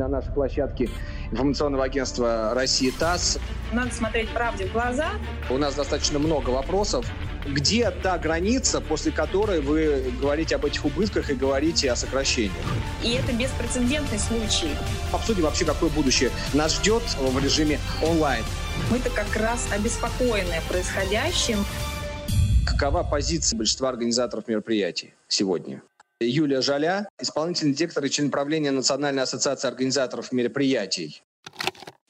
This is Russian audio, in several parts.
на нашей площадке информационного агентства «Россия ТАСС». Надо смотреть правде в глаза. У нас достаточно много вопросов. Где та граница, после которой вы говорите об этих убытках и говорите о сокращениях? И это беспрецедентный случай. Обсудим вообще, какое будущее нас ждет в режиме онлайн. Мы-то как раз обеспокоены происходящим. Какова позиция большинства организаторов мероприятий сегодня? Юлия Жаля, исполнительный директор и член правления Национальной ассоциации организаторов мероприятий.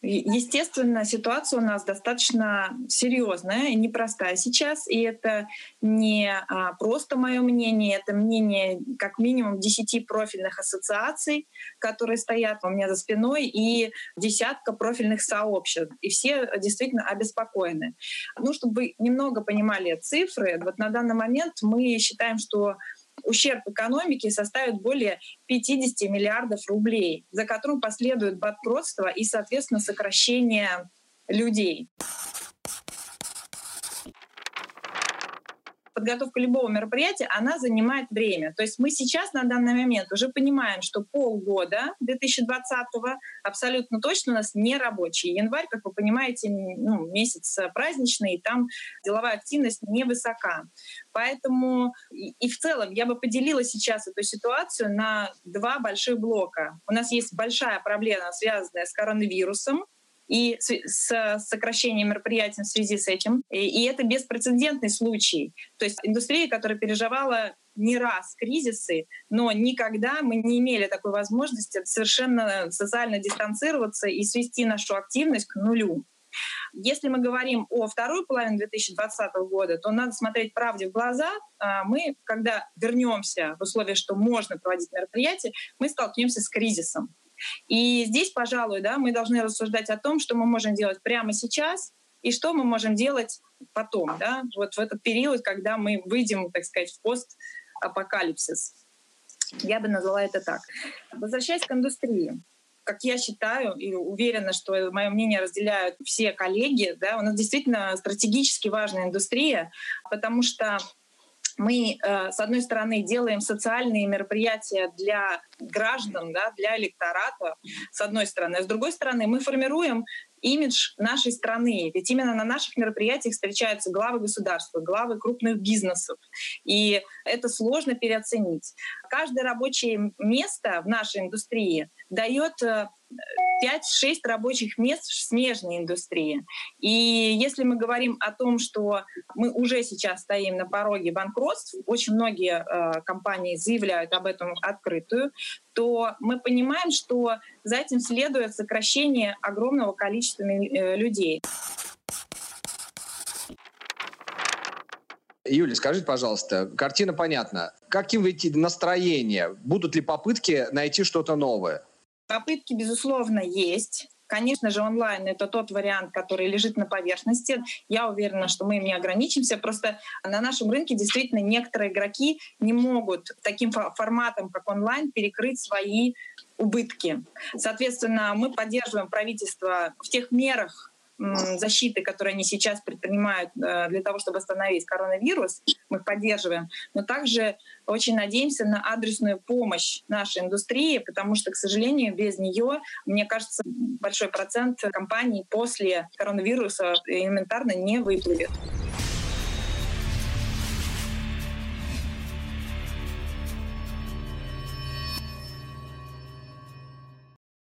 Естественно, ситуация у нас достаточно серьезная и непростая сейчас. И это не а, просто мое мнение, это мнение как минимум 10 профильных ассоциаций, которые стоят у меня за спиной, и десятка профильных сообществ. И все действительно обеспокоены. Ну, чтобы вы немного понимали цифры, вот на данный момент мы считаем, что ущерб экономике составит более 50 миллиардов рублей, за которым последует банкротство и, соответственно, сокращение людей. Подготовка любого мероприятия, она занимает время. То есть мы сейчас на данный момент уже понимаем, что полгода 2020 абсолютно точно у нас не рабочий. Январь, как вы понимаете, ну, месяц праздничный, и там деловая активность невысока. Поэтому и в целом я бы поделила сейчас эту ситуацию на два больших блока. У нас есть большая проблема, связанная с коронавирусом, и с сокращением мероприятий в связи с этим. И это беспрецедентный случай. То есть индустрия, которая переживала не раз кризисы, но никогда мы не имели такой возможности совершенно социально дистанцироваться и свести нашу активность к нулю. Если мы говорим о второй половине 2020 года, то надо смотреть правде в глаза. А мы, когда вернемся в условия, что можно проводить мероприятия, мы столкнемся с кризисом. И здесь, пожалуй, да, мы должны рассуждать о том, что мы можем делать прямо сейчас и что мы можем делать потом, да, вот в этот период, когда мы выйдем, так сказать, в постапокалипсис. Я бы назвала это так. Возвращаясь к индустрии, как я считаю и уверена, что мое мнение разделяют все коллеги, да, у нас действительно стратегически важная индустрия, потому что мы, э, с одной стороны, делаем социальные мероприятия для граждан, да, для электората, с одной стороны, а с другой стороны, мы формируем имидж нашей страны. Ведь именно на наших мероприятиях встречаются главы государства, главы крупных бизнесов. И это сложно переоценить. Каждое рабочее место в нашей индустрии дает 5-6 э, рабочих мест в смежной индустрии. И если мы говорим о том, что мы уже сейчас стоим на пороге банкротств, очень многие э, компании заявляют об этом открытую, то мы понимаем, что за этим следует сокращение огромного количества э, людей. Юля, скажите, пожалуйста, картина понятна. Каким выйти настроение? Будут ли попытки найти что-то новое? Попытки, безусловно, есть. Конечно же, онлайн — это тот вариант, который лежит на поверхности. Я уверена, что мы им не ограничимся. Просто на нашем рынке действительно некоторые игроки не могут таким форматом, как онлайн, перекрыть свои убытки. Соответственно, мы поддерживаем правительство в тех мерах, защиты, которые они сейчас предпринимают э, для того, чтобы остановить коронавирус, мы их поддерживаем, но также очень надеемся на адресную помощь нашей индустрии, потому что, к сожалению, без нее, мне кажется, большой процент компаний после коронавируса элементарно не выплывет.